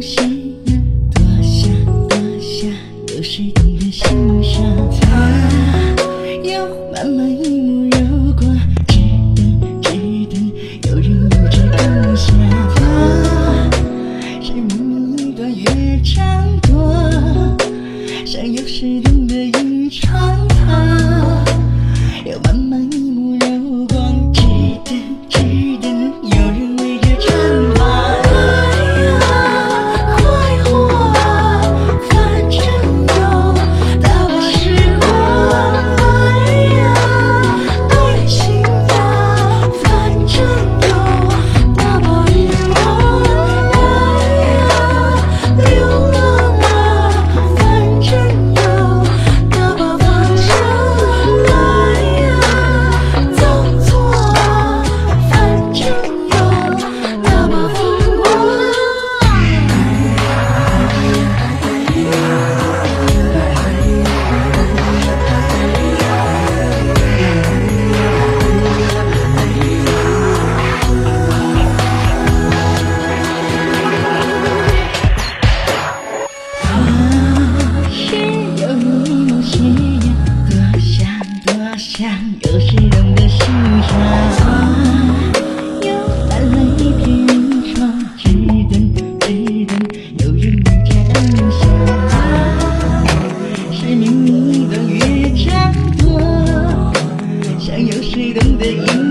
是的多想多想有谁懂得欣赏有满满一柔光有人与之享是一段乐章多想有谁 You.